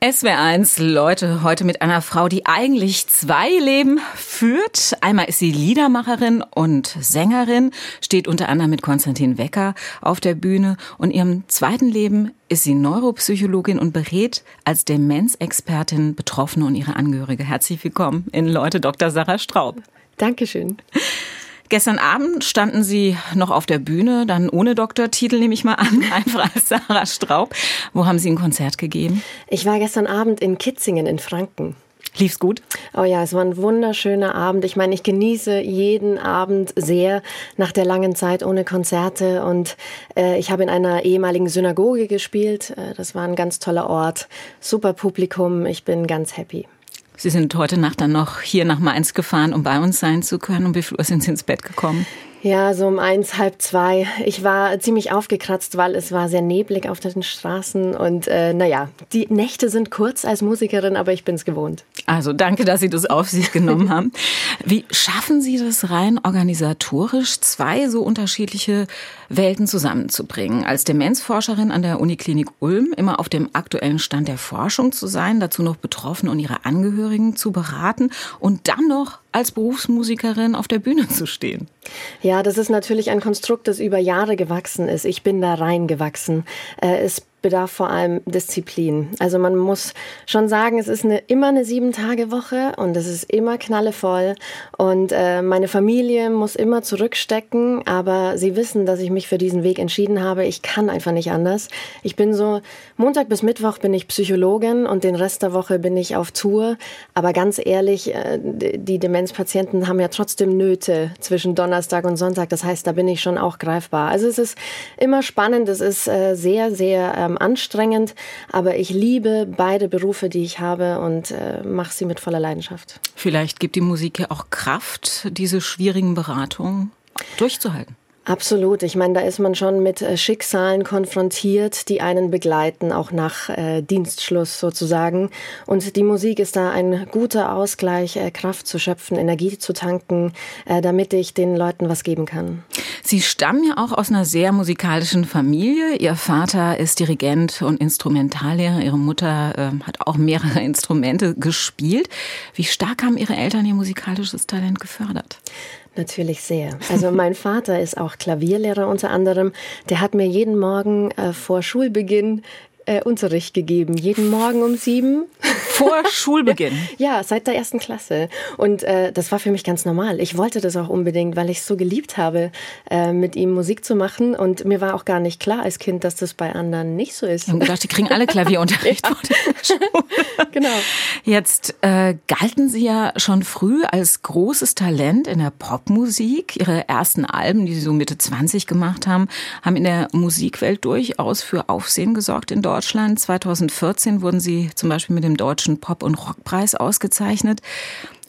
SWR1 Leute heute mit einer Frau, die eigentlich zwei Leben führt. Einmal ist sie Liedermacherin und Sängerin, steht unter anderem mit Konstantin Wecker auf der Bühne und ihrem zweiten Leben ist sie Neuropsychologin und berät als Demenzexpertin Betroffene und ihre Angehörige. Herzlich willkommen in Leute Dr. Sarah Straub. Dankeschön. Gestern Abend standen Sie noch auf der Bühne, dann ohne Doktortitel nehme ich mal an, einfach als Sarah Straub. Wo haben Sie ein Konzert gegeben? Ich war gestern Abend in Kitzingen in Franken. Lief's gut? Oh ja, es war ein wunderschöner Abend. Ich meine, ich genieße jeden Abend sehr nach der langen Zeit ohne Konzerte und äh, ich habe in einer ehemaligen Synagoge gespielt. Äh, das war ein ganz toller Ort, super Publikum. Ich bin ganz happy. Sie sind heute Nacht dann noch hier nach Mainz gefahren, um bei uns sein zu können. Um wie viel Uhr sind Sie ins Bett gekommen? Ja, so um eins, halb zwei. Ich war ziemlich aufgekratzt, weil es war sehr neblig auf den Straßen. Und äh, naja, die Nächte sind kurz als Musikerin, aber ich bin es gewohnt. Also danke, dass Sie das auf sich genommen haben. Wie schaffen Sie das rein organisatorisch, zwei so unterschiedliche Welten zusammenzubringen? Als Demenzforscherin an der Uniklinik Ulm immer auf dem aktuellen Stand der Forschung zu sein, dazu noch Betroffene und ihre Angehörigen zu beraten und dann noch als Berufsmusikerin auf der Bühne zu stehen. Ja, das ist natürlich ein Konstrukt, das über Jahre gewachsen ist. Ich bin da reingewachsen. Äh, es bedarf vor allem Disziplin. Also man muss schon sagen, es ist eine, immer eine Sieben-Tage-Woche und es ist immer knallevoll und äh, meine Familie muss immer zurückstecken, aber sie wissen, dass ich mich für diesen Weg entschieden habe. Ich kann einfach nicht anders. Ich bin so, Montag bis Mittwoch bin ich Psychologin und den Rest der Woche bin ich auf Tour. Aber ganz ehrlich, äh, die Demenzpatienten haben ja trotzdem Nöte zwischen Donnerstag und Sonntag. Das heißt, da bin ich schon auch greifbar. Also es ist immer spannend, es ist äh, sehr, sehr ähm, anstrengend, aber ich liebe beide Berufe, die ich habe und äh, mache sie mit voller Leidenschaft. Vielleicht gibt die Musik ja auch Kraft, diese schwierigen Beratungen durchzuhalten. Absolut. Ich meine, da ist man schon mit äh, Schicksalen konfrontiert, die einen begleiten, auch nach äh, Dienstschluss sozusagen. Und die Musik ist da ein guter Ausgleich, äh, Kraft zu schöpfen, Energie zu tanken, äh, damit ich den Leuten was geben kann. Sie stammen ja auch aus einer sehr musikalischen Familie. Ihr Vater ist Dirigent und Instrumentallehrer. Ihre Mutter äh, hat auch mehrere Instrumente gespielt. Wie stark haben Ihre Eltern ihr musikalisches Talent gefördert? Natürlich sehr. Also mein Vater ist auch Klavierlehrer unter anderem. Der hat mir jeden Morgen äh, vor Schulbeginn äh, Unterricht gegeben, jeden Morgen um sieben. Vor Schulbeginn? ja, seit der ersten Klasse. Und äh, das war für mich ganz normal. Ich wollte das auch unbedingt, weil ich es so geliebt habe, äh, mit ihm Musik zu machen. Und mir war auch gar nicht klar als Kind, dass das bei anderen nicht so ist. Ich habe gedacht, die kriegen alle Klavierunterricht ja. genau. Jetzt äh, galten Sie ja schon früh als großes Talent in der Popmusik. Ihre ersten Alben, die Sie so Mitte 20 gemacht haben, haben in der Musikwelt durchaus für Aufsehen gesorgt in Deutschland. Deutschland. 2014 wurden Sie zum Beispiel mit dem Deutschen Pop- und Rockpreis ausgezeichnet.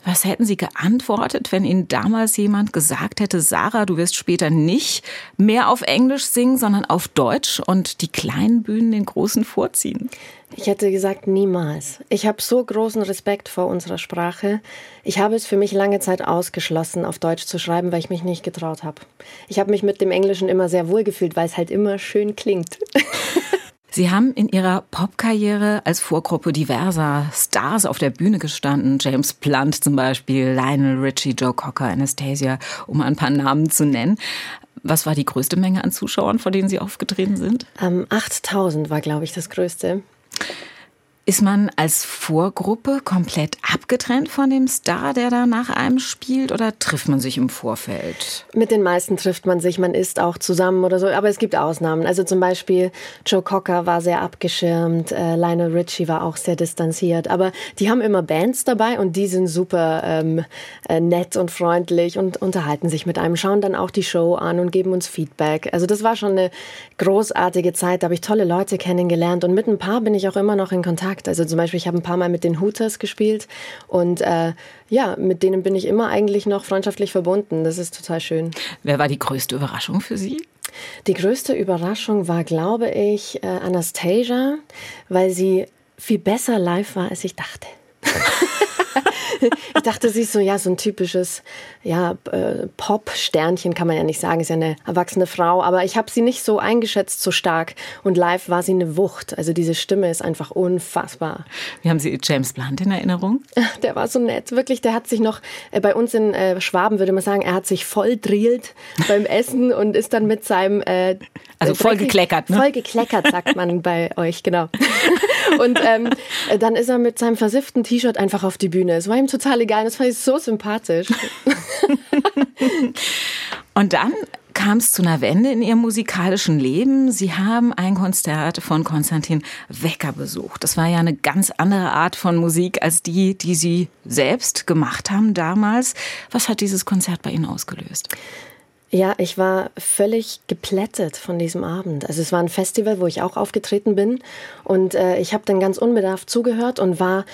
Was hätten Sie geantwortet, wenn Ihnen damals jemand gesagt hätte, Sarah, du wirst später nicht mehr auf Englisch singen, sondern auf Deutsch und die kleinen Bühnen den großen vorziehen? Ich hätte gesagt, niemals. Ich habe so großen Respekt vor unserer Sprache. Ich habe es für mich lange Zeit ausgeschlossen, auf Deutsch zu schreiben, weil ich mich nicht getraut habe. Ich habe mich mit dem Englischen immer sehr wohl gefühlt, weil es halt immer schön klingt. Sie haben in Ihrer Popkarriere als Vorgruppe diverser Stars auf der Bühne gestanden. James Blunt zum Beispiel, Lionel Richie, Joe Cocker, Anastasia, um ein paar Namen zu nennen. Was war die größte Menge an Zuschauern, vor denen Sie aufgetreten sind? Ähm, 8000 war, glaube ich, das größte. Ist man als Vorgruppe komplett abgetrennt von dem Star, der da nach einem spielt, oder trifft man sich im Vorfeld? Mit den meisten trifft man sich, man isst auch zusammen oder so, aber es gibt Ausnahmen. Also zum Beispiel Joe Cocker war sehr abgeschirmt, äh, Lionel Richie war auch sehr distanziert, aber die haben immer Bands dabei und die sind super ähm, äh, nett und freundlich und unterhalten sich mit einem, schauen dann auch die Show an und geben uns Feedback. Also das war schon eine großartige Zeit, da habe ich tolle Leute kennengelernt und mit ein paar bin ich auch immer noch in Kontakt. Kontakt. Also zum Beispiel, ich habe ein paar Mal mit den Hooters gespielt und äh, ja, mit denen bin ich immer eigentlich noch freundschaftlich verbunden. Das ist total schön. Wer war die größte Überraschung für Sie? Die größte Überraschung war, glaube ich, äh, Anastasia, weil sie viel besser live war, als ich dachte. ich dachte, sie ist so, ja, so ein typisches, ja, äh, Pop-Sternchen kann man ja nicht sagen, ist ja eine erwachsene Frau, aber ich habe sie nicht so eingeschätzt, so stark. Und live war sie eine Wucht. Also diese Stimme ist einfach unfassbar. Wie haben Sie James Blunt in Erinnerung? Der war so nett, wirklich. Der hat sich noch, äh, bei uns in äh, Schwaben würde man sagen, er hat sich voll drillt beim Essen und ist dann mit seinem... Also voll gekleckert, ne? Voll gekleckert, sagt man bei euch, genau. Und ähm, dann ist er mit seinem versifften T-Shirt einfach auf die Bühne. Es war ihm total egal. Das fand ich so sympathisch. Und dann kam es zu einer Wende in ihrem musikalischen Leben. Sie haben ein Konzert von Konstantin Wecker besucht. Das war ja eine ganz andere Art von Musik als die, die Sie selbst gemacht haben damals. Was hat dieses Konzert bei Ihnen ausgelöst? Ja, ich war völlig geplättet von diesem Abend. Also es war ein Festival, wo ich auch aufgetreten bin und äh, ich habe dann ganz unbedarft zugehört und war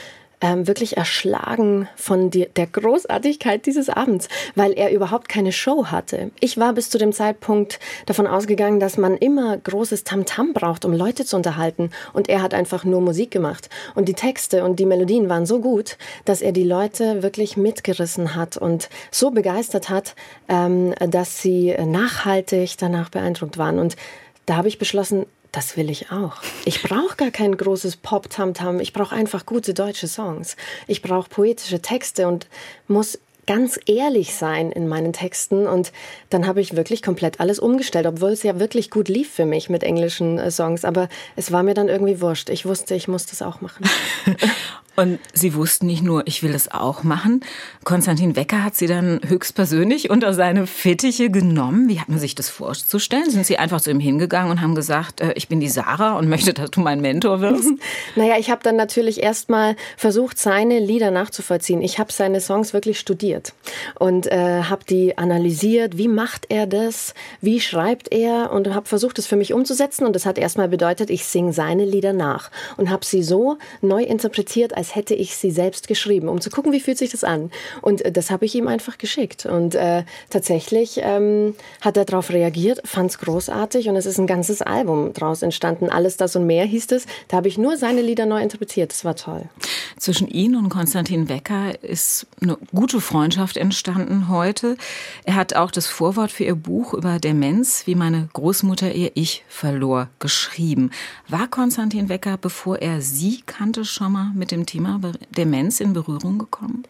ähm, wirklich erschlagen von die, der Großartigkeit dieses Abends, weil er überhaupt keine Show hatte. Ich war bis zu dem Zeitpunkt davon ausgegangen, dass man immer großes Tamtam -Tam braucht, um Leute zu unterhalten. Und er hat einfach nur Musik gemacht. Und die Texte und die Melodien waren so gut, dass er die Leute wirklich mitgerissen hat und so begeistert hat, ähm, dass sie nachhaltig danach beeindruckt waren. Und da habe ich beschlossen, das will ich auch. Ich brauche gar kein großes Pop-Tam-Tam. Ich brauche einfach gute deutsche Songs. Ich brauche poetische Texte und muss ganz ehrlich sein in meinen Texten und dann habe ich wirklich komplett alles umgestellt, obwohl es ja wirklich gut lief für mich mit englischen äh, Songs, aber es war mir dann irgendwie wurscht. Ich wusste, ich muss das auch machen. Und Sie wussten nicht nur, ich will es auch machen. Konstantin Wecker hat Sie dann höchstpersönlich unter seine Fittiche genommen. Wie hat man sich das vorzustellen? Sind Sie einfach zu ihm hingegangen und haben gesagt, äh, ich bin die Sarah und möchte, dass du mein Mentor wirst? naja, ich habe dann natürlich erstmal versucht, seine Lieder nachzuvollziehen. Ich habe seine Songs wirklich studiert und äh, habe die analysiert. Wie macht er das? Wie schreibt er? Und habe versucht, das für mich umzusetzen. Und das hat erstmal bedeutet, ich singe seine Lieder nach und habe sie so neu interpretiert, als als hätte ich sie selbst geschrieben, um zu gucken, wie fühlt sich das an. Und äh, das habe ich ihm einfach geschickt. Und äh, tatsächlich ähm, hat er darauf reagiert, fand es großartig und es ist ein ganzes Album daraus entstanden. Alles das und mehr hieß es. Da habe ich nur seine Lieder neu interpretiert. Das war toll. Zwischen Ihnen und Konstantin Wecker ist eine gute Freundschaft entstanden heute. Er hat auch das Vorwort für Ihr Buch über Demenz, wie meine Großmutter ihr Ich verlor, geschrieben. War Konstantin Wecker, bevor er Sie kannte, schon mal mit dem Thema Thema Demenz in Berührung gekommen?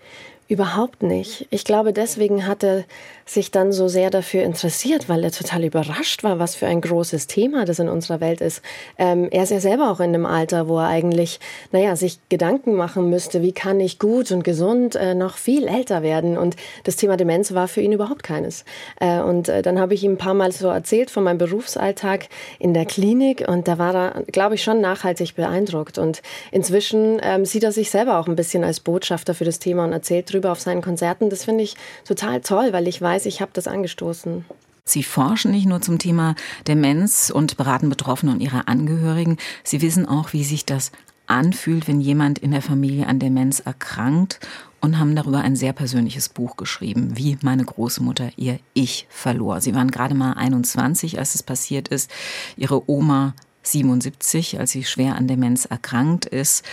Überhaupt nicht. Ich glaube, deswegen hat er sich dann so sehr dafür interessiert, weil er total überrascht war, was für ein großes Thema das in unserer Welt ist. Ähm, er ist ja selber auch in einem Alter, wo er eigentlich, naja, sich Gedanken machen müsste, wie kann ich gut und gesund äh, noch viel älter werden. Und das Thema Demenz war für ihn überhaupt keines. Äh, und äh, dann habe ich ihm ein paar Mal so erzählt von meinem Berufsalltag in der Klinik und da war er, glaube ich, schon nachhaltig beeindruckt. Und inzwischen ähm, sieht er sich selber auch ein bisschen als Botschafter für das Thema und erzählt drüber auf seinen Konzerten. Das finde ich total toll, weil ich weiß, ich habe das angestoßen. Sie forschen nicht nur zum Thema Demenz und beraten Betroffene und ihre Angehörigen. Sie wissen auch, wie sich das anfühlt, wenn jemand in der Familie an Demenz erkrankt und haben darüber ein sehr persönliches Buch geschrieben, wie meine Großmutter ihr Ich verlor. Sie waren gerade mal 21, als es passiert ist. Ihre Oma 77, als sie schwer an Demenz erkrankt ist.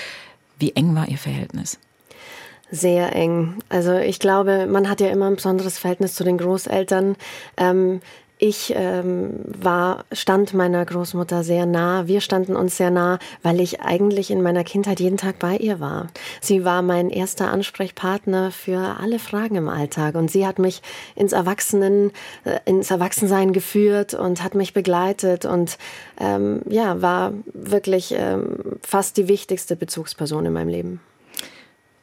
Wie eng war ihr Verhältnis? Sehr eng. Also ich glaube, man hat ja immer ein besonderes Verhältnis zu den Großeltern. Ähm, ich ähm, war, stand meiner Großmutter sehr nah. Wir standen uns sehr nah, weil ich eigentlich in meiner Kindheit jeden Tag bei ihr war. Sie war mein erster Ansprechpartner für alle Fragen im Alltag und sie hat mich ins Erwachsenen, äh, ins Erwachsensein geführt und hat mich begleitet und ähm, ja, war wirklich ähm, fast die wichtigste Bezugsperson in meinem Leben.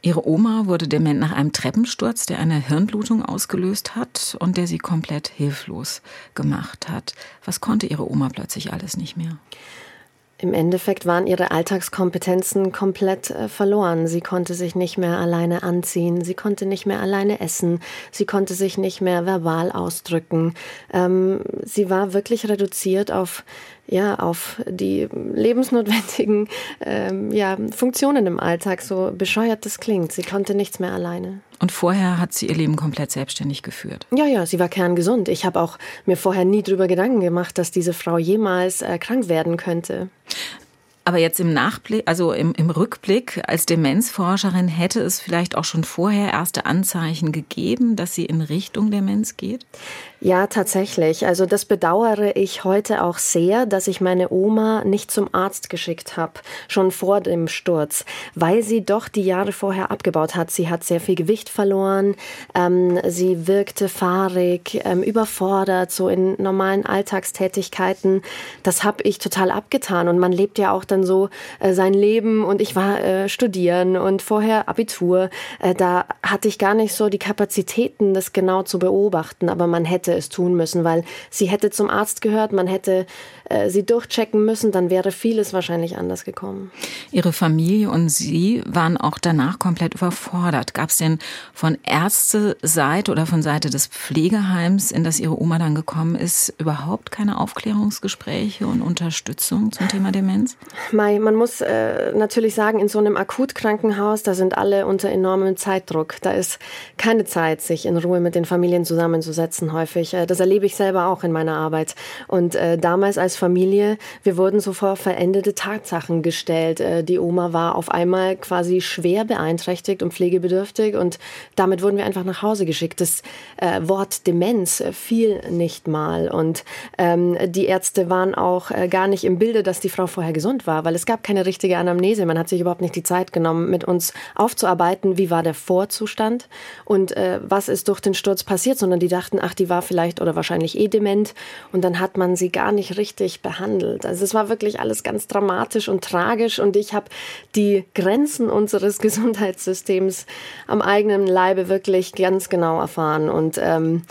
Ihre Oma wurde dement nach einem Treppensturz, der eine Hirnblutung ausgelöst hat und der sie komplett hilflos gemacht hat. Was konnte Ihre Oma plötzlich alles nicht mehr? Im Endeffekt waren ihre Alltagskompetenzen komplett äh, verloren. Sie konnte sich nicht mehr alleine anziehen, sie konnte nicht mehr alleine essen, sie konnte sich nicht mehr verbal ausdrücken. Ähm, sie war wirklich reduziert auf ja, auf die lebensnotwendigen ähm, ja, Funktionen im Alltag, so bescheuert das klingt. Sie konnte nichts mehr alleine. Und vorher hat sie ihr Leben komplett selbstständig geführt. Ja, ja, sie war kerngesund. Ich habe auch mir vorher nie drüber Gedanken gemacht, dass diese Frau jemals äh, krank werden könnte. Aber jetzt im Nachblick, also im, im Rückblick als Demenzforscherin hätte es vielleicht auch schon vorher erste Anzeichen gegeben, dass sie in Richtung Demenz geht? Ja, tatsächlich. Also das bedauere ich heute auch sehr, dass ich meine Oma nicht zum Arzt geschickt habe, schon vor dem Sturz, weil sie doch die Jahre vorher abgebaut hat. Sie hat sehr viel Gewicht verloren, ähm, sie wirkte fahrig, ähm, überfordert, so in normalen Alltagstätigkeiten. Das habe ich total abgetan und man lebt ja auch dann so äh, sein Leben und ich war äh, studieren und vorher Abitur. Äh, da hatte ich gar nicht so die Kapazitäten, das genau zu beobachten, aber man hätte es tun müssen, weil sie hätte zum Arzt gehört, man hätte sie durchchecken müssen, dann wäre vieles wahrscheinlich anders gekommen. Ihre Familie und Sie waren auch danach komplett überfordert. Gab es denn von Ärzteseite oder von Seite des Pflegeheims, in das Ihre Oma dann gekommen ist, überhaupt keine Aufklärungsgespräche und Unterstützung zum Thema Demenz? Mai, man muss äh, natürlich sagen, in so einem Akutkrankenhaus, da sind alle unter enormem Zeitdruck. Da ist keine Zeit, sich in Ruhe mit den Familien zusammenzusetzen häufig. Äh, das erlebe ich selber auch in meiner Arbeit. Und äh, damals als Familie, wir wurden so vor verendete Tatsachen gestellt. Äh, die Oma war auf einmal quasi schwer beeinträchtigt und pflegebedürftig und damit wurden wir einfach nach Hause geschickt. Das äh, Wort Demenz fiel nicht mal und ähm, die Ärzte waren auch äh, gar nicht im Bilde, dass die Frau vorher gesund war, weil es gab keine richtige Anamnese. Man hat sich überhaupt nicht die Zeit genommen, mit uns aufzuarbeiten, wie war der Vorzustand und äh, was ist durch den Sturz passiert, sondern die dachten, ach, die war vielleicht oder wahrscheinlich eh dement und dann hat man sie gar nicht richtig schrecklich behandelt. Also es war wirklich alles ganz dramatisch und tragisch und ich habe die Grenzen unseres Gesundheitssystems am eigenen Leibe wirklich ganz genau erfahren und ähm,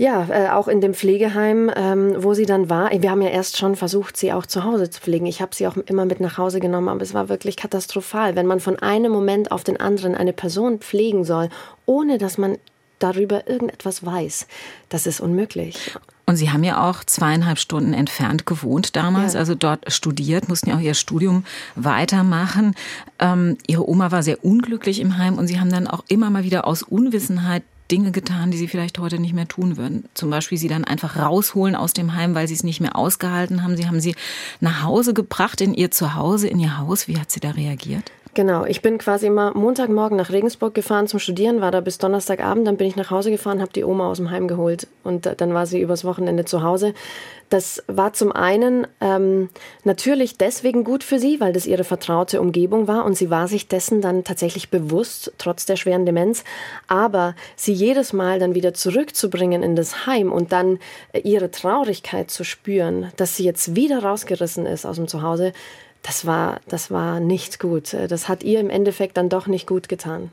ja, äh, auch in dem Pflegeheim, ähm, wo sie dann war. Wir haben ja erst schon versucht, sie auch zu Hause zu pflegen. Ich habe sie auch immer mit nach Hause genommen, aber es war wirklich katastrophal, wenn man von einem Moment auf den anderen eine Person pflegen soll, ohne dass man darüber irgendetwas weiß. Das ist unmöglich. Und Sie haben ja auch zweieinhalb Stunden entfernt gewohnt damals, ja. also dort studiert, mussten ja auch Ihr Studium weitermachen. Ähm, Ihre Oma war sehr unglücklich im Heim und Sie haben dann auch immer mal wieder aus Unwissenheit Dinge getan, die sie vielleicht heute nicht mehr tun würden. Zum Beispiel sie dann einfach rausholen aus dem Heim, weil sie es nicht mehr ausgehalten haben. Sie haben sie nach Hause gebracht, in ihr Zuhause, in ihr Haus. Wie hat sie da reagiert? Genau, ich bin quasi immer Montagmorgen nach Regensburg gefahren zum Studieren, war da bis Donnerstagabend, dann bin ich nach Hause gefahren, habe die Oma aus dem Heim geholt und dann war sie übers Wochenende zu Hause. Das war zum einen ähm, natürlich deswegen gut für sie, weil das ihre vertraute Umgebung war und sie war sich dessen dann tatsächlich bewusst, trotz der schweren Demenz. Aber sie jedes Mal dann wieder zurückzubringen in das Heim und dann ihre Traurigkeit zu spüren, dass sie jetzt wieder rausgerissen ist aus dem Zuhause, das war, das war nicht gut. Das hat ihr im Endeffekt dann doch nicht gut getan.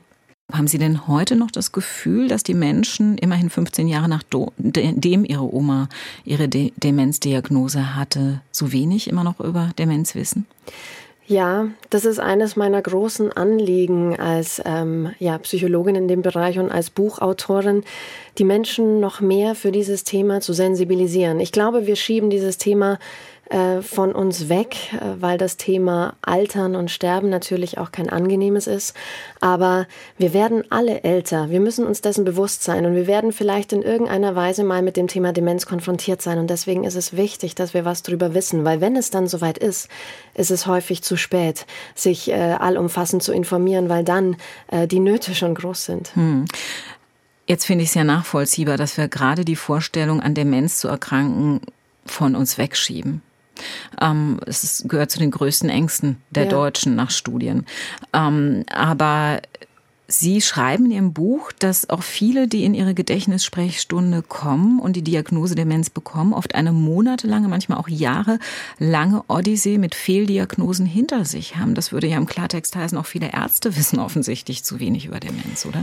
Haben Sie denn heute noch das Gefühl, dass die Menschen immerhin 15 Jahre nachdem Ihre Oma ihre De Demenzdiagnose hatte, so wenig immer noch über Demenz wissen? Ja, das ist eines meiner großen Anliegen als ähm, ja, Psychologin in dem Bereich und als Buchautorin, die Menschen noch mehr für dieses Thema zu sensibilisieren. Ich glaube, wir schieben dieses Thema von uns weg, äh, weil das Thema Altern und Sterben natürlich auch kein angenehmes ist. Aber wir werden alle älter. Wir müssen uns dessen bewusst sein und wir werden vielleicht in irgendeiner Weise mal mit dem Thema Demenz konfrontiert sein. Und deswegen ist es wichtig, dass wir was drüber wissen, weil wenn es dann soweit ist, ist es häufig zu spät, sich äh, allumfassend zu informieren, weil dann äh, die Nöte schon groß sind. Hm. Jetzt finde ich es ja nachvollziehbar, dass wir gerade die Vorstellung, an Demenz zu erkranken, von uns wegschieben. Ähm, es gehört zu den größten Ängsten der ja. Deutschen nach Studien. Ähm, aber Sie schreiben in Ihrem Buch, dass auch viele, die in ihre Gedächtnissprechstunde kommen und die Diagnose Demenz bekommen, oft eine monatelange, manchmal auch jahrelange Odyssee mit Fehldiagnosen hinter sich haben. Das würde ja im Klartext heißen, auch viele Ärzte wissen offensichtlich zu wenig über Demenz, oder?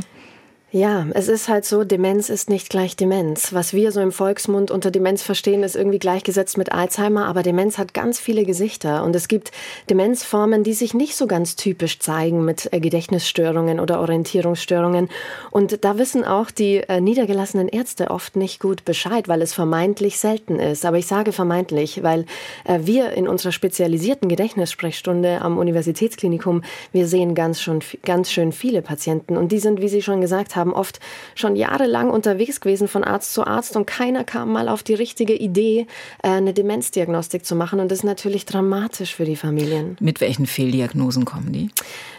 Ja, es ist halt so, Demenz ist nicht gleich Demenz. Was wir so im Volksmund unter Demenz verstehen, ist irgendwie gleichgesetzt mit Alzheimer, aber Demenz hat ganz viele Gesichter und es gibt Demenzformen, die sich nicht so ganz typisch zeigen mit äh, Gedächtnisstörungen oder Orientierungsstörungen. Und da wissen auch die äh, niedergelassenen Ärzte oft nicht gut Bescheid, weil es vermeintlich selten ist. Aber ich sage vermeintlich, weil äh, wir in unserer spezialisierten Gedächtnissprechstunde am Universitätsklinikum, wir sehen ganz schon, ganz schön viele Patienten und die sind, wie Sie schon gesagt haben, haben, oft schon jahrelang unterwegs gewesen von Arzt zu Arzt und keiner kam mal auf die richtige Idee, äh, eine Demenzdiagnostik zu machen. Und das ist natürlich dramatisch für die Familien. Mit welchen Fehldiagnosen kommen die?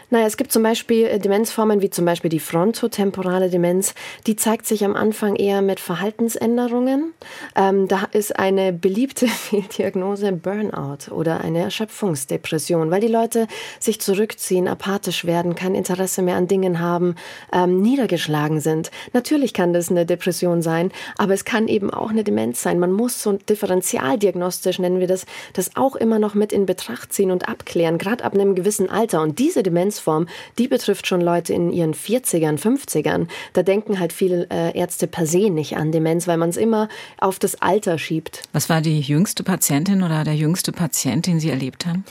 Naja, es gibt zum Beispiel äh, Demenzformen wie zum Beispiel die frontotemporale Demenz. Die zeigt sich am Anfang eher mit Verhaltensänderungen. Ähm, da ist eine beliebte Fehldiagnose Burnout oder eine Erschöpfungsdepression, weil die Leute sich zurückziehen, apathisch werden, kein Interesse mehr an Dingen haben, ähm, niedergeschlagen sind. Natürlich kann das eine Depression sein, aber es kann eben auch eine Demenz sein. Man muss so differenzialdiagnostisch, nennen wir das, das auch immer noch mit in Betracht ziehen und abklären, gerade ab einem gewissen Alter. Und diese Demenz Demenzform, die betrifft schon Leute in ihren 40ern, 50ern. Da denken halt viele äh, Ärzte per se nicht an Demenz, weil man es immer auf das Alter schiebt. Was war die jüngste Patientin oder der jüngste Patient, den Sie erlebt haben?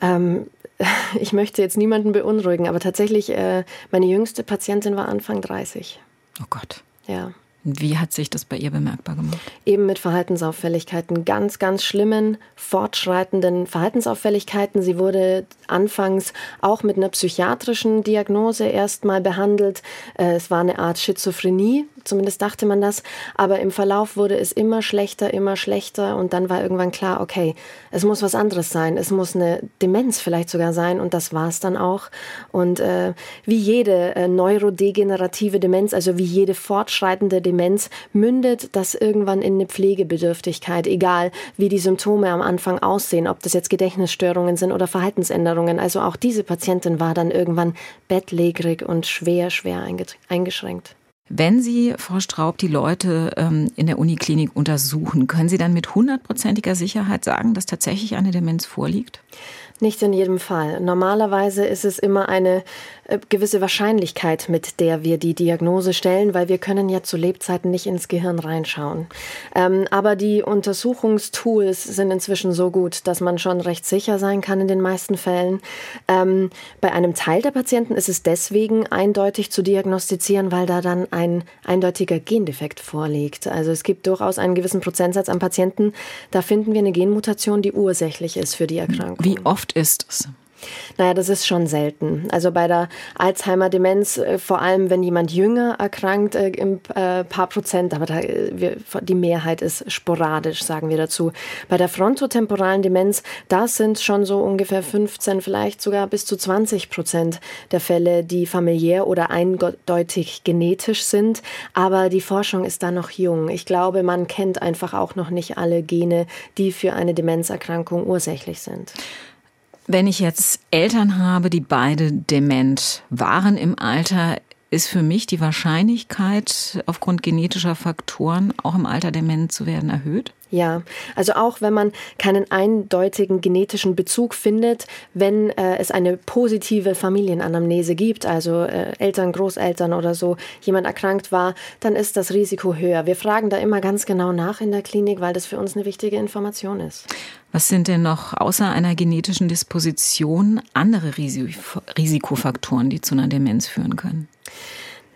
Ähm, ich möchte jetzt niemanden beunruhigen, aber tatsächlich, äh, meine jüngste Patientin war Anfang 30. Oh Gott. Ja. Wie hat sich das bei ihr bemerkbar gemacht? Eben mit Verhaltensauffälligkeiten, ganz, ganz schlimmen, fortschreitenden Verhaltensauffälligkeiten. Sie wurde anfangs auch mit einer psychiatrischen Diagnose erstmal behandelt. Äh, es war eine Art Schizophrenie, zumindest dachte man das. Aber im Verlauf wurde es immer schlechter, immer schlechter. Und dann war irgendwann klar, okay, es muss was anderes sein. Es muss eine Demenz vielleicht sogar sein. Und das war es dann auch. Und äh, wie jede äh, neurodegenerative Demenz, also wie jede fortschreitende Demenz, mündet das irgendwann in eine Pflegebedürftigkeit, egal wie die Symptome am Anfang aussehen, ob das jetzt Gedächtnisstörungen sind oder Verhaltensänderungen. Also auch diese Patientin war dann irgendwann bettlägerig und schwer, schwer eingeschränkt. Wenn Sie, Frau Straub, die Leute ähm, in der Uniklinik untersuchen, können Sie dann mit hundertprozentiger Sicherheit sagen, dass tatsächlich eine Demenz vorliegt? Nicht in jedem Fall. Normalerweise ist es immer eine äh, gewisse Wahrscheinlichkeit, mit der wir die Diagnose stellen, weil wir können ja zu Lebzeiten nicht ins Gehirn reinschauen. Ähm, aber die Untersuchungstools sind inzwischen so gut, dass man schon recht sicher sein kann in den meisten Fällen. Ähm, bei einem Teil der Patienten ist es deswegen eindeutig zu diagnostizieren, weil da dann ein eindeutiger Gendefekt vorliegt. Also es gibt durchaus einen gewissen Prozentsatz an Patienten, da finden wir eine Genmutation, die ursächlich ist für die Erkrankung. Wie oft ist es? Naja, das ist schon selten. Also bei der Alzheimer-Demenz, äh, vor allem wenn jemand jünger erkrankt, äh, im äh, paar Prozent, aber da, die Mehrheit ist sporadisch, sagen wir dazu. Bei der frontotemporalen Demenz, das sind schon so ungefähr 15, vielleicht sogar bis zu 20 Prozent der Fälle, die familiär oder eindeutig genetisch sind. Aber die Forschung ist da noch jung. Ich glaube, man kennt einfach auch noch nicht alle Gene, die für eine Demenzerkrankung ursächlich sind. Wenn ich jetzt Eltern habe, die beide dement waren im Alter, ist für mich die Wahrscheinlichkeit, aufgrund genetischer Faktoren auch im Alter dement zu werden, erhöht? Ja, also auch wenn man keinen eindeutigen genetischen Bezug findet, wenn äh, es eine positive Familienanamnese gibt, also äh, Eltern, Großeltern oder so, jemand erkrankt war, dann ist das Risiko höher. Wir fragen da immer ganz genau nach in der Klinik, weil das für uns eine wichtige Information ist. Was sind denn noch außer einer genetischen Disposition andere Risikofaktoren, die zu einer Demenz führen können?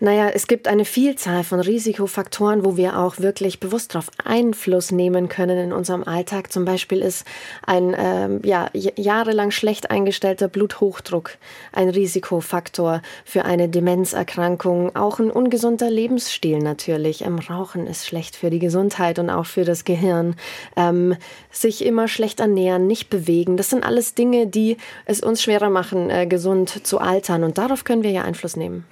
Naja, es gibt eine Vielzahl von Risikofaktoren, wo wir auch wirklich bewusst darauf Einfluss nehmen können in unserem Alltag. Zum Beispiel ist ein ähm, ja, jahrelang schlecht eingestellter Bluthochdruck ein Risikofaktor für eine Demenzerkrankung. Auch ein ungesunder Lebensstil natürlich. Ähm, Rauchen ist schlecht für die Gesundheit und auch für das Gehirn. Ähm, sich immer schlecht ernähren, nicht bewegen, das sind alles Dinge, die es uns schwerer machen, äh, gesund zu altern. Und darauf können wir ja Einfluss nehmen.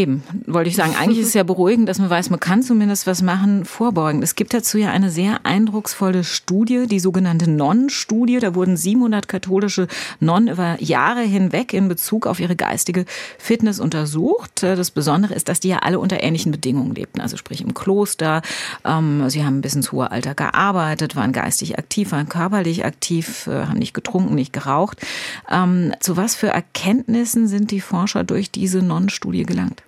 Eben, wollte ich sagen. Eigentlich ist es ja beruhigend, dass man weiß, man kann zumindest was machen, vorbeugen. Es gibt dazu ja eine sehr eindrucksvolle Studie, die sogenannte Nonnenstudie. Da wurden 700 katholische Nonnen über Jahre hinweg in Bezug auf ihre geistige Fitness untersucht. Das Besondere ist, dass die ja alle unter ähnlichen Bedingungen lebten. Also sprich im Kloster. Ähm, sie haben bis ins hohe Alter gearbeitet, waren geistig aktiv, waren körperlich aktiv, äh, haben nicht getrunken, nicht geraucht. Ähm, zu was für Erkenntnissen sind die Forscher durch diese Nonnenstudie gelangt?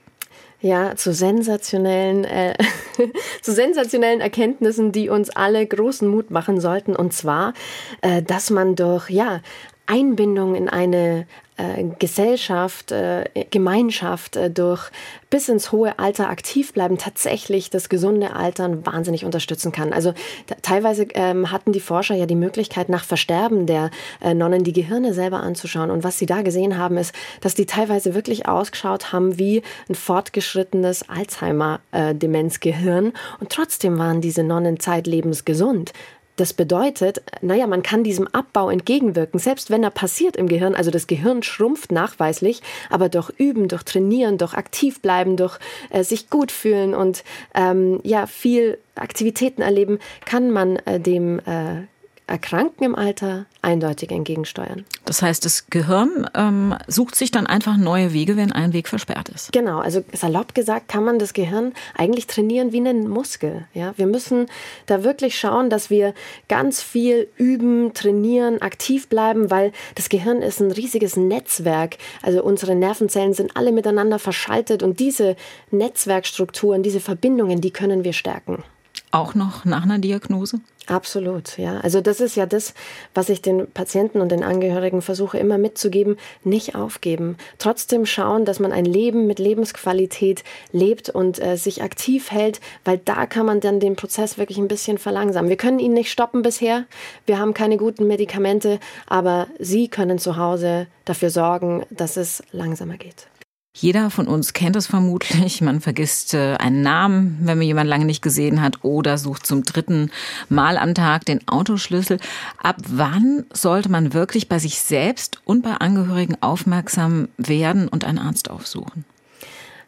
Ja, zu sensationellen, äh, zu sensationellen Erkenntnissen, die uns alle großen Mut machen sollten. Und zwar, äh, dass man durch ja Einbindung in eine äh, Gesellschaft, äh, Gemeinschaft äh, durch bis ins hohe Alter aktiv bleiben, tatsächlich das gesunde Altern wahnsinnig unterstützen kann. Also teilweise ähm, hatten die Forscher ja die Möglichkeit, nach Versterben der äh, Nonnen die Gehirne selber anzuschauen. Und was sie da gesehen haben, ist, dass die teilweise wirklich ausgeschaut haben wie ein fortgeschrittenes Alzheimer-Demenzgehirn. Äh, und trotzdem waren diese Nonnen zeitlebens gesund. Das bedeutet, naja, man kann diesem Abbau entgegenwirken, selbst wenn er passiert im Gehirn. Also das Gehirn schrumpft nachweislich, aber durch Üben, durch Trainieren, durch aktiv bleiben, durch äh, sich gut fühlen und ähm, ja viel Aktivitäten erleben, kann man äh, dem äh, Erkranken im Alter eindeutig entgegensteuern. Das heißt, das Gehirn ähm, sucht sich dann einfach neue Wege, wenn ein Weg versperrt ist. Genau, also salopp gesagt kann man das Gehirn eigentlich trainieren wie einen Muskel. Ja, wir müssen da wirklich schauen, dass wir ganz viel üben, trainieren, aktiv bleiben, weil das Gehirn ist ein riesiges Netzwerk. Also unsere Nervenzellen sind alle miteinander verschaltet und diese Netzwerkstrukturen, diese Verbindungen, die können wir stärken. Auch noch nach einer Diagnose? Absolut, ja. Also das ist ja das, was ich den Patienten und den Angehörigen versuche immer mitzugeben, nicht aufgeben. Trotzdem schauen, dass man ein Leben mit Lebensqualität lebt und äh, sich aktiv hält, weil da kann man dann den Prozess wirklich ein bisschen verlangsamen. Wir können ihn nicht stoppen bisher. Wir haben keine guten Medikamente, aber Sie können zu Hause dafür sorgen, dass es langsamer geht. Jeder von uns kennt es vermutlich. Man vergisst äh, einen Namen, wenn man jemanden lange nicht gesehen hat, oder sucht zum dritten Mal am Tag den Autoschlüssel. Ab wann sollte man wirklich bei sich selbst und bei Angehörigen aufmerksam werden und einen Arzt aufsuchen?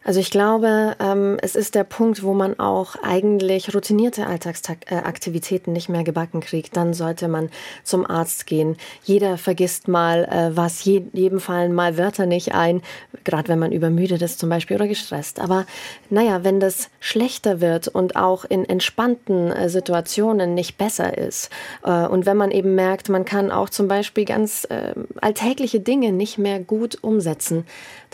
Also ich glaube, ähm, es ist der Punkt, wo man auch eigentlich routinierte Alltagsaktivitäten nicht mehr gebacken kriegt. Dann sollte man zum Arzt gehen. Jeder vergisst mal äh, was, je, jedem fallen mal Wörter nicht ein, gerade wenn man übermüdet ist zum Beispiel oder gestresst. Aber naja, wenn das schlechter wird und auch in entspannten äh, Situationen nicht besser ist äh, und wenn man eben merkt, man kann auch zum Beispiel ganz äh, alltägliche Dinge nicht mehr gut umsetzen,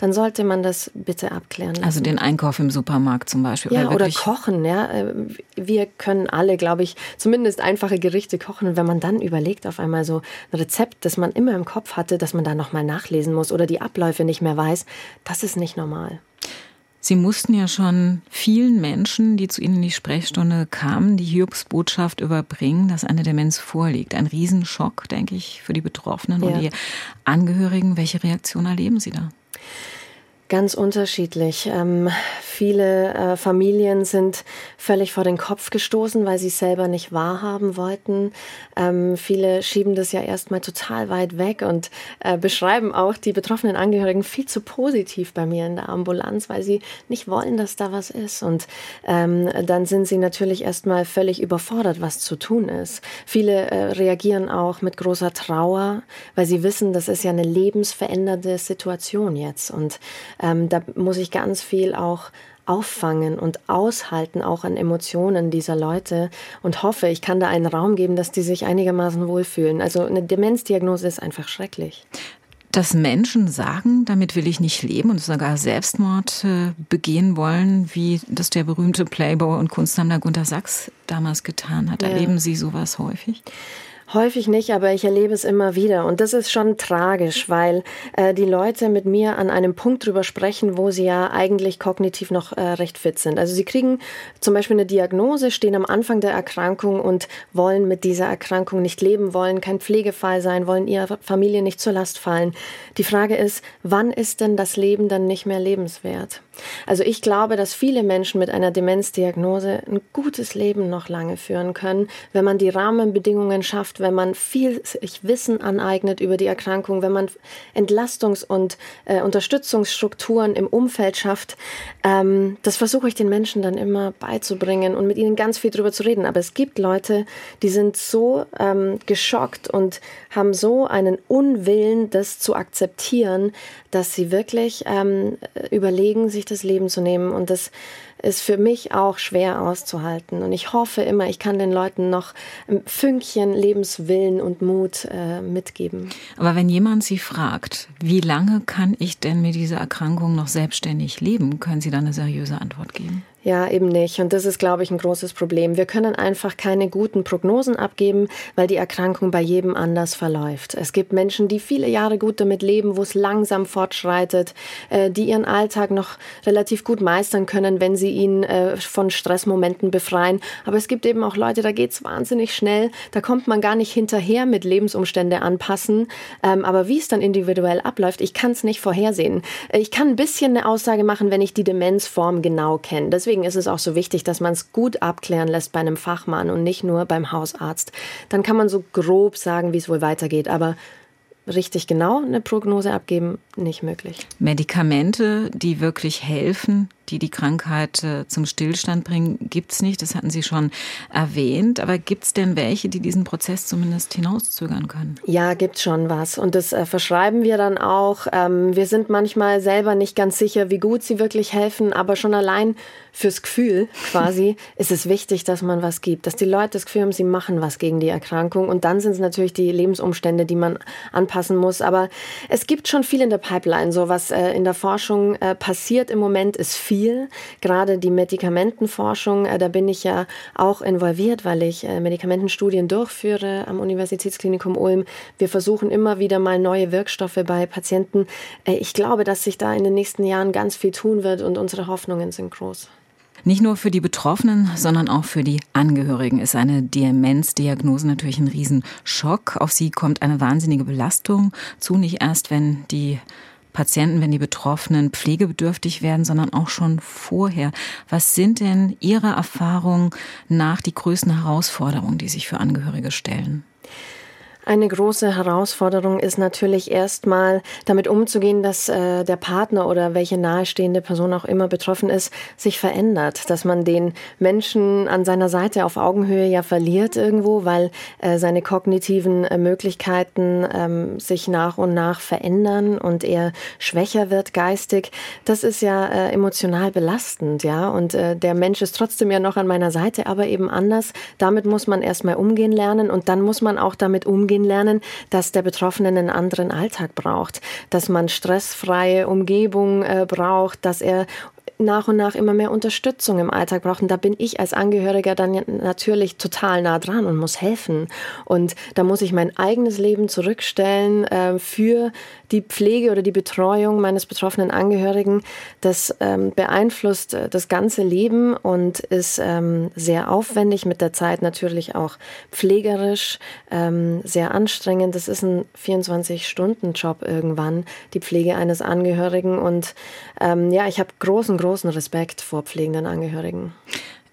dann sollte man das bitte abklären. Also den Einkauf im Supermarkt zum Beispiel. Ja, oder, oder kochen. Ja. Äh, wir können alle, glaube ich, zumindest einfache Gerichte kochen. Und wenn man dann überlegt, auf einmal so ein Rezept, das man immer im Kopf hatte, dass man da nochmal nachlesen muss oder die Abläufe nicht mehr weiß, das ist nicht normal. Sie mussten ja schon vielen Menschen, die zu Ihnen in die Sprechstunde kamen, die Hiobsbotschaft überbringen, dass eine Demenz vorliegt. Ein Riesenschock, denke ich, für die Betroffenen ja. und die Angehörigen. Welche Reaktion erleben Sie da? Ganz unterschiedlich. Viele äh, Familien sind völlig vor den Kopf gestoßen, weil sie selber nicht wahrhaben wollten. Ähm, viele schieben das ja erstmal total weit weg und äh, beschreiben auch die betroffenen Angehörigen viel zu positiv bei mir in der Ambulanz, weil sie nicht wollen, dass da was ist. Und ähm, dann sind sie natürlich erstmal völlig überfordert, was zu tun ist. Viele äh, reagieren auch mit großer Trauer, weil sie wissen, das ist ja eine lebensverändernde Situation jetzt. Und ähm, da muss ich ganz viel auch auffangen und aushalten, auch an Emotionen dieser Leute und hoffe, ich kann da einen Raum geben, dass die sich einigermaßen wohlfühlen. Also eine Demenzdiagnose ist einfach schrecklich. Dass Menschen sagen, damit will ich nicht leben und sogar Selbstmord äh, begehen wollen, wie das der berühmte Playboy und Kunstsammler Gunter Sachs damals getan hat. Ja. Erleben Sie sowas häufig? Häufig nicht, aber ich erlebe es immer wieder. Und das ist schon tragisch, weil äh, die Leute mit mir an einem Punkt drüber sprechen, wo sie ja eigentlich kognitiv noch äh, recht fit sind. Also sie kriegen zum Beispiel eine Diagnose, stehen am Anfang der Erkrankung und wollen mit dieser Erkrankung nicht leben, wollen kein Pflegefall sein, wollen ihrer Familie nicht zur Last fallen. Die Frage ist, wann ist denn das Leben dann nicht mehr lebenswert? Also ich glaube, dass viele Menschen mit einer Demenzdiagnose ein gutes Leben noch lange führen können, wenn man die Rahmenbedingungen schafft, wenn man viel sich Wissen aneignet über die Erkrankung, wenn man Entlastungs- und äh, Unterstützungsstrukturen im Umfeld schafft. Ähm, das versuche ich den Menschen dann immer beizubringen und mit ihnen ganz viel darüber zu reden. Aber es gibt Leute, die sind so ähm, geschockt und haben so einen Unwillen, das zu akzeptieren, dass sie wirklich ähm, überlegen, sich das Leben zu nehmen. Und das ist für mich auch schwer auszuhalten. Und ich hoffe immer, ich kann den Leuten noch ein Fünkchen Lebenswillen und Mut äh, mitgeben. Aber wenn jemand Sie fragt, wie lange kann ich denn mit dieser Erkrankung noch selbstständig leben, können Sie da eine seriöse Antwort geben? Ja, eben nicht. Und das ist, glaube ich, ein großes Problem. Wir können einfach keine guten Prognosen abgeben, weil die Erkrankung bei jedem anders verläuft. Es gibt Menschen, die viele Jahre gut damit leben, wo es langsam fortschreitet, äh, die ihren Alltag noch relativ gut meistern können, wenn sie ihn äh, von Stressmomenten befreien. Aber es gibt eben auch Leute, da geht's wahnsinnig schnell. Da kommt man gar nicht hinterher mit Lebensumstände anpassen. Ähm, aber wie es dann individuell abläuft, ich kann es nicht vorhersehen. Ich kann ein bisschen eine Aussage machen, wenn ich die Demenzform genau kenne. Deswegen ist es auch so wichtig, dass man es gut abklären lässt bei einem Fachmann und nicht nur beim Hausarzt. Dann kann man so grob sagen, wie es wohl weitergeht. Aber richtig genau eine Prognose abgeben, nicht möglich. Medikamente, die wirklich helfen, die die Krankheit äh, zum Stillstand bringen, gibt es nicht. Das hatten Sie schon erwähnt. Aber gibt es denn welche, die diesen Prozess zumindest hinauszögern können? Ja, gibt schon was. Und das äh, verschreiben wir dann auch. Ähm, wir sind manchmal selber nicht ganz sicher, wie gut sie wirklich helfen. Aber schon allein fürs Gefühl quasi ist es wichtig, dass man was gibt. Dass die Leute das Gefühl haben, sie machen was gegen die Erkrankung. Und dann sind es natürlich die Lebensumstände, die man anpassen muss. Aber es gibt schon viel in der Pipeline. So was äh, in der Forschung äh, passiert im Moment ist viel. Gerade die Medikamentenforschung, äh, da bin ich ja auch involviert, weil ich äh, Medikamentenstudien durchführe am Universitätsklinikum Ulm. Wir versuchen immer wieder mal neue Wirkstoffe bei Patienten. Äh, ich glaube, dass sich da in den nächsten Jahren ganz viel tun wird und unsere Hoffnungen sind groß. Nicht nur für die Betroffenen, sondern auch für die Angehörigen ist eine Demenzdiagnose natürlich ein Riesenschock. Auf sie kommt eine wahnsinnige Belastung zu, nicht erst, wenn die Patienten, wenn die Betroffenen pflegebedürftig werden, sondern auch schon vorher. Was sind denn Ihre Erfahrungen nach die größten Herausforderungen, die sich für Angehörige stellen? Eine große Herausforderung ist natürlich erstmal damit umzugehen, dass äh, der Partner oder welche nahestehende Person auch immer betroffen ist, sich verändert, dass man den Menschen an seiner Seite auf Augenhöhe ja verliert irgendwo, weil äh, seine kognitiven äh, Möglichkeiten ähm, sich nach und nach verändern und er schwächer wird geistig. Das ist ja äh, emotional belastend, ja, und äh, der Mensch ist trotzdem ja noch an meiner Seite, aber eben anders. Damit muss man erstmal umgehen lernen und dann muss man auch damit umgehen umgehen lernen, dass der Betroffene einen anderen Alltag braucht, dass man stressfreie Umgebung äh, braucht, dass er nach und nach immer mehr Unterstützung im Alltag braucht. Und da bin ich als Angehöriger dann natürlich total nah dran und muss helfen. Und da muss ich mein eigenes Leben zurückstellen äh, für die Pflege oder die Betreuung meines betroffenen Angehörigen. Das ähm, beeinflusst äh, das ganze Leben und ist ähm, sehr aufwendig, mit der Zeit natürlich auch pflegerisch, ähm, sehr anstrengend. Das ist ein 24-Stunden-Job irgendwann, die Pflege eines Angehörigen. Und ähm, ja, ich habe großen, großen Respekt vor pflegenden Angehörigen.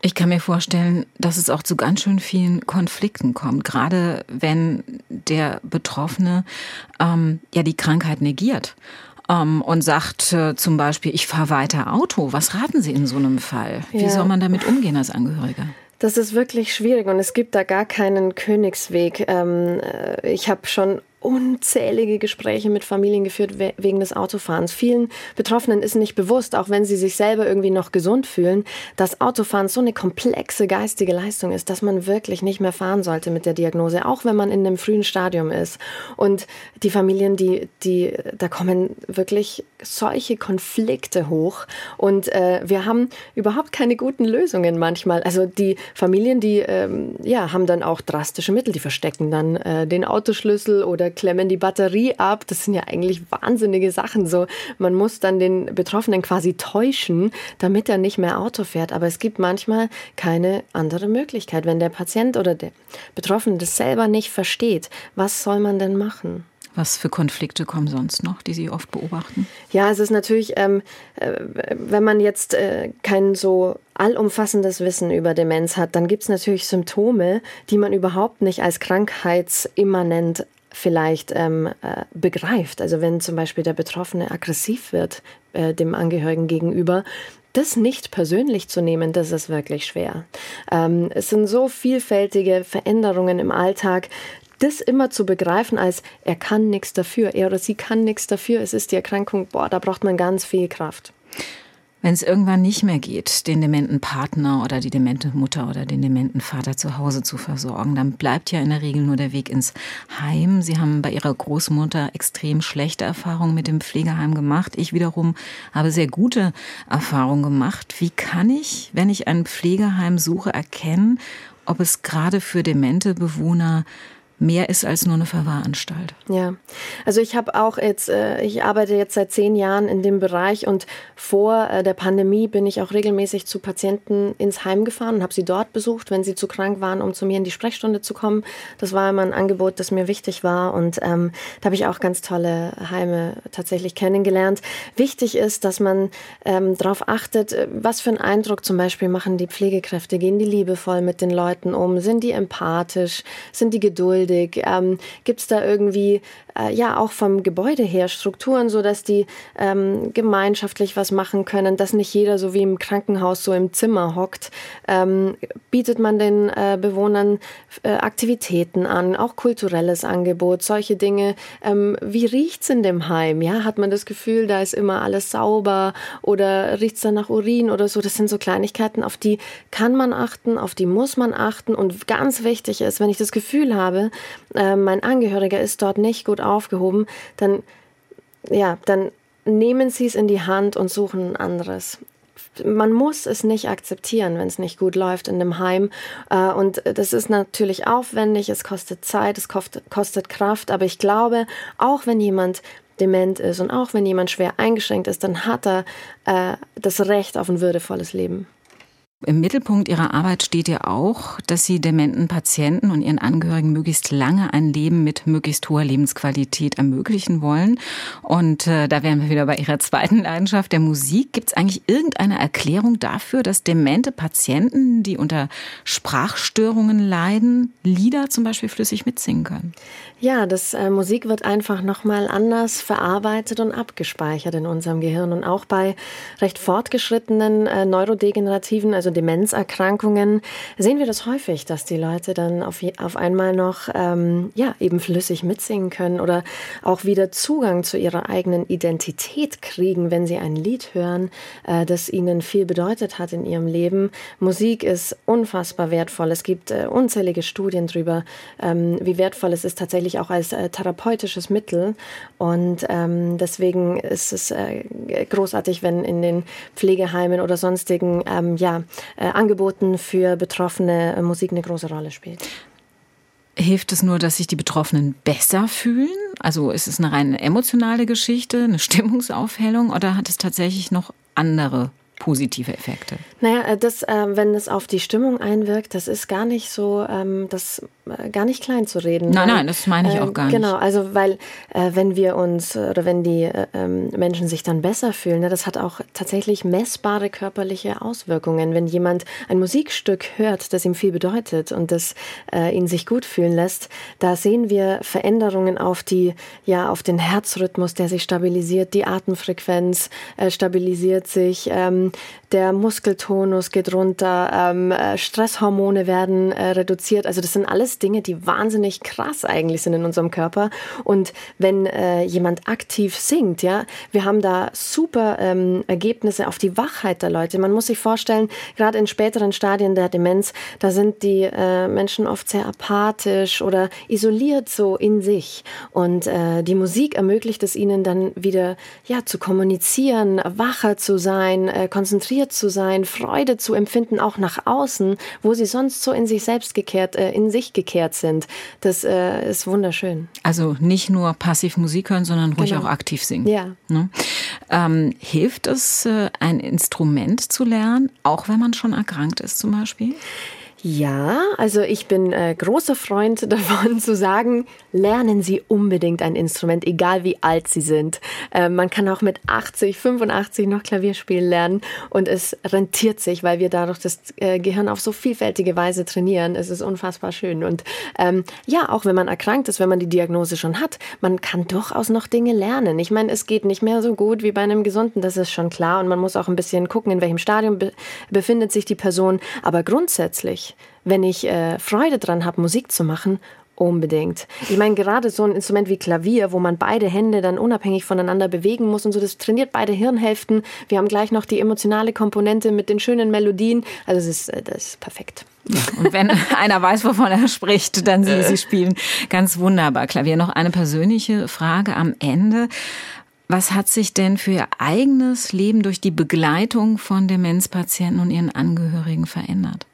Ich kann mir vorstellen, dass es auch zu ganz schön vielen Konflikten kommt, gerade wenn der Betroffene ähm, ja die Krankheit negiert ähm, und sagt äh, zum Beispiel, ich fahre weiter Auto. Was raten Sie in so einem Fall? Wie ja. soll man damit umgehen als Angehöriger? Das ist wirklich schwierig und es gibt da gar keinen Königsweg. Ähm, äh, ich habe schon unzählige Gespräche mit Familien geführt wegen des Autofahrens. Vielen Betroffenen ist nicht bewusst, auch wenn sie sich selber irgendwie noch gesund fühlen, dass Autofahren so eine komplexe geistige Leistung ist, dass man wirklich nicht mehr fahren sollte mit der Diagnose, auch wenn man in einem frühen Stadium ist. Und die Familien, die, die, da kommen wirklich solche Konflikte hoch und äh, wir haben überhaupt keine guten Lösungen manchmal. Also die Familien, die ähm, ja haben dann auch drastische Mittel, die verstecken dann äh, den Autoschlüssel oder klemmen die Batterie ab. Das sind ja eigentlich wahnsinnige Sachen. So, man muss dann den Betroffenen quasi täuschen, damit er nicht mehr Auto fährt. Aber es gibt manchmal keine andere Möglichkeit. Wenn der Patient oder der Betroffene das selber nicht versteht, was soll man denn machen? Was für Konflikte kommen sonst noch, die Sie oft beobachten? Ja, es ist natürlich, ähm, äh, wenn man jetzt äh, kein so allumfassendes Wissen über Demenz hat, dann gibt es natürlich Symptome, die man überhaupt nicht als krankheitsimmanent vielleicht ähm, äh, begreift. Also wenn zum Beispiel der Betroffene aggressiv wird äh, dem Angehörigen gegenüber, das nicht persönlich zu nehmen, das ist wirklich schwer. Ähm, es sind so vielfältige Veränderungen im Alltag, das immer zu begreifen als er kann nichts dafür, er oder sie kann nichts dafür, es ist die Erkrankung, boah, da braucht man ganz viel Kraft. Wenn es irgendwann nicht mehr geht, den dementen Partner oder die demente Mutter oder den dementen Vater zu Hause zu versorgen, dann bleibt ja in der Regel nur der Weg ins Heim. Sie haben bei Ihrer Großmutter extrem schlechte Erfahrungen mit dem Pflegeheim gemacht. Ich wiederum habe sehr gute Erfahrungen gemacht. Wie kann ich, wenn ich ein Pflegeheim suche, erkennen, ob es gerade für demente Bewohner mehr ist als nur eine Verwahranstalt. Ja, also ich habe auch jetzt, äh, ich arbeite jetzt seit zehn Jahren in dem Bereich und vor äh, der Pandemie bin ich auch regelmäßig zu Patienten ins Heim gefahren und habe sie dort besucht, wenn sie zu krank waren, um zu mir in die Sprechstunde zu kommen. Das war immer ein Angebot, das mir wichtig war und ähm, da habe ich auch ganz tolle Heime tatsächlich kennengelernt. Wichtig ist, dass man ähm, darauf achtet, äh, was für einen Eindruck zum Beispiel machen die Pflegekräfte, gehen die liebevoll mit den Leuten um, sind die empathisch, sind die geduldig, geduldig? Ähm, Gibt es da irgendwie äh, ja auch vom Gebäude her Strukturen, so dass die ähm, gemeinschaftlich was machen können, dass nicht jeder so wie im Krankenhaus so im Zimmer hockt? Ähm, bietet man den äh, Bewohnern äh, Aktivitäten an, auch kulturelles Angebot, solche Dinge? Ähm, wie riecht's in dem Heim? Ja, hat man das Gefühl, da ist immer alles sauber oder riecht's dann nach Urin oder so? Das sind so Kleinigkeiten, auf die kann man achten, auf die muss man achten und ganz wichtig ist, wenn ich das Gefühl habe, äh, mein Angehöriger ist dort nicht gut aufgehoben, dann, ja, dann nehmen Sie es in die Hand und suchen ein anderes man muss es nicht akzeptieren, wenn es nicht gut läuft in dem Heim. Äh, und das ist natürlich aufwendig, es kostet Zeit, es kostet Kraft. Aber ich glaube, auch wenn jemand dement ist und auch wenn jemand schwer eingeschränkt ist, dann hat er äh, das Recht auf ein würdevolles Leben. Im Mittelpunkt Ihrer Arbeit steht ja auch, dass Sie dementen Patienten und ihren Angehörigen möglichst lange ein Leben mit möglichst hoher Lebensqualität ermöglichen wollen. Und äh, da wären wir wieder bei Ihrer zweiten Leidenschaft der Musik. Gibt es eigentlich irgendeine Erklärung dafür, dass demente Patienten, die unter Sprachstörungen leiden, Lieder zum Beispiel flüssig mitsingen können? Ja, das äh, Musik wird einfach nochmal anders verarbeitet und abgespeichert in unserem Gehirn. Und auch bei recht fortgeschrittenen äh, neurodegenerativen, also Demenzerkrankungen, sehen wir das häufig, dass die Leute dann auf, auf einmal noch ähm, ja, eben flüssig mitsingen können oder auch wieder Zugang zu ihrer eigenen Identität kriegen, wenn sie ein Lied hören, äh, das ihnen viel bedeutet hat in ihrem Leben. Musik ist unfassbar wertvoll. Es gibt äh, unzählige Studien darüber, ähm, wie wertvoll es ist tatsächlich auch als äh, therapeutisches Mittel. Und ähm, deswegen ist es äh, großartig, wenn in den Pflegeheimen oder sonstigen ähm, ja, Angeboten für Betroffene äh, Musik eine große Rolle spielt. Hilft es nur, dass sich die Betroffenen besser fühlen? Also ist es eine rein emotionale Geschichte, eine Stimmungsaufhellung oder hat es tatsächlich noch andere positive Effekte? Naja, äh, das, äh, wenn es auf die Stimmung einwirkt, das ist gar nicht so, ähm, das äh, gar nicht klein zu reden. Nein, weil, nein, das meine ich äh, auch gar genau, nicht. Genau, also weil äh, wenn wir uns oder wenn die äh, ähm, Menschen sich dann besser fühlen, ne, das hat auch tatsächlich messbare körperliche Auswirkungen. Wenn jemand ein Musikstück hört, das ihm viel bedeutet und das ihn sich gut fühlen lässt, da sehen wir Veränderungen auf die, ja, auf den Herzrhythmus, der sich stabilisiert, die Atemfrequenz stabilisiert sich. Ähm, der Muskeltonus geht runter, ähm, äh, Stresshormone werden äh, reduziert. Also das sind alles Dinge, die wahnsinnig krass eigentlich sind in unserem Körper. Und wenn äh, jemand aktiv singt, ja, wir haben da super ähm, Ergebnisse auf die Wachheit der Leute. Man muss sich vorstellen, gerade in späteren Stadien der Demenz, da sind die äh, Menschen oft sehr apathisch oder isoliert so in sich. Und äh, die Musik ermöglicht es ihnen dann wieder ja zu kommunizieren, wacher zu sein, äh, konzentriert zu sein, Freude zu empfinden, auch nach außen, wo sie sonst so in sich selbst gekehrt, äh, in sich gekehrt sind. Das äh, ist wunderschön. Also nicht nur passiv Musik hören, sondern ruhig genau. auch aktiv singen. Ja. Ne? Ähm, hilft es, äh, ein Instrument zu lernen, auch wenn man schon erkrankt ist zum Beispiel? Ja, also ich bin äh, großer Freund davon zu sagen, lernen Sie unbedingt ein Instrument, egal wie alt Sie sind. Äh, man kann auch mit 80, 85 noch Klavier spielen lernen und es rentiert sich, weil wir dadurch das äh, Gehirn auf so vielfältige Weise trainieren. Es ist unfassbar schön. Und ähm, ja, auch wenn man erkrankt ist, wenn man die Diagnose schon hat, man kann durchaus noch Dinge lernen. Ich meine, es geht nicht mehr so gut wie bei einem Gesunden, das ist schon klar. Und man muss auch ein bisschen gucken, in welchem Stadium be befindet sich die Person. Aber grundsätzlich wenn ich äh, Freude dran habe, Musik zu machen, Unbedingt. Ich meine, gerade so ein Instrument wie Klavier, wo man beide Hände dann unabhängig voneinander bewegen muss und so, das trainiert beide Hirnhälften. Wir haben gleich noch die emotionale Komponente mit den schönen Melodien. Also das ist, äh, das ist perfekt. Ja, und wenn einer weiß, wovon er spricht, dann Sie, Sie spielen ganz wunderbar Klavier. Noch eine persönliche Frage am Ende. Was hat sich denn für Ihr eigenes Leben durch die Begleitung von Demenzpatienten und ihren Angehörigen verändert?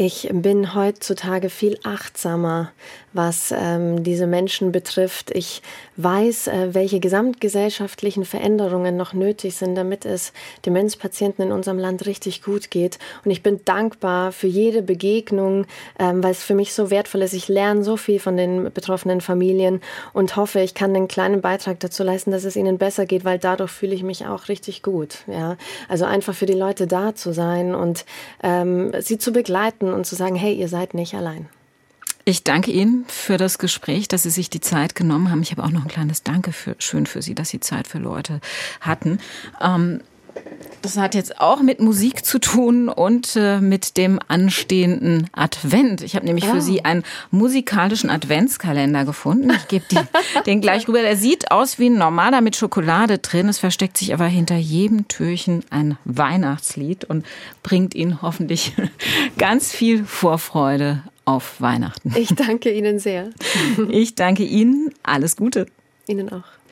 Ich bin heutzutage viel achtsamer, was ähm, diese Menschen betrifft. Ich weiß, äh, welche gesamtgesellschaftlichen Veränderungen noch nötig sind, damit es Demenzpatienten in unserem Land richtig gut geht. Und ich bin dankbar für jede Begegnung, ähm, weil es für mich so wertvoll ist. Ich lerne so viel von den betroffenen Familien und hoffe, ich kann einen kleinen Beitrag dazu leisten, dass es ihnen besser geht, weil dadurch fühle ich mich auch richtig gut. Ja, also einfach für die Leute da zu sein und ähm, sie zu begleiten und zu sagen, hey, ihr seid nicht allein. Ich danke Ihnen für das Gespräch, dass Sie sich die Zeit genommen haben. Ich habe auch noch ein kleines Danke für, schön für Sie, dass Sie Zeit für Leute hatten. Ähm, das hat jetzt auch mit Musik zu tun und äh, mit dem anstehenden Advent. Ich habe nämlich oh. für Sie einen musikalischen Adventskalender gefunden. Ich gebe den gleich rüber. Der sieht aus wie ein normaler mit Schokolade drin. Es versteckt sich aber hinter jedem Türchen ein Weihnachtslied und bringt Ihnen hoffentlich ganz viel Vorfreude auf Weihnachten. Ich danke Ihnen sehr. Ich danke Ihnen. Alles Gute. Ihnen auch.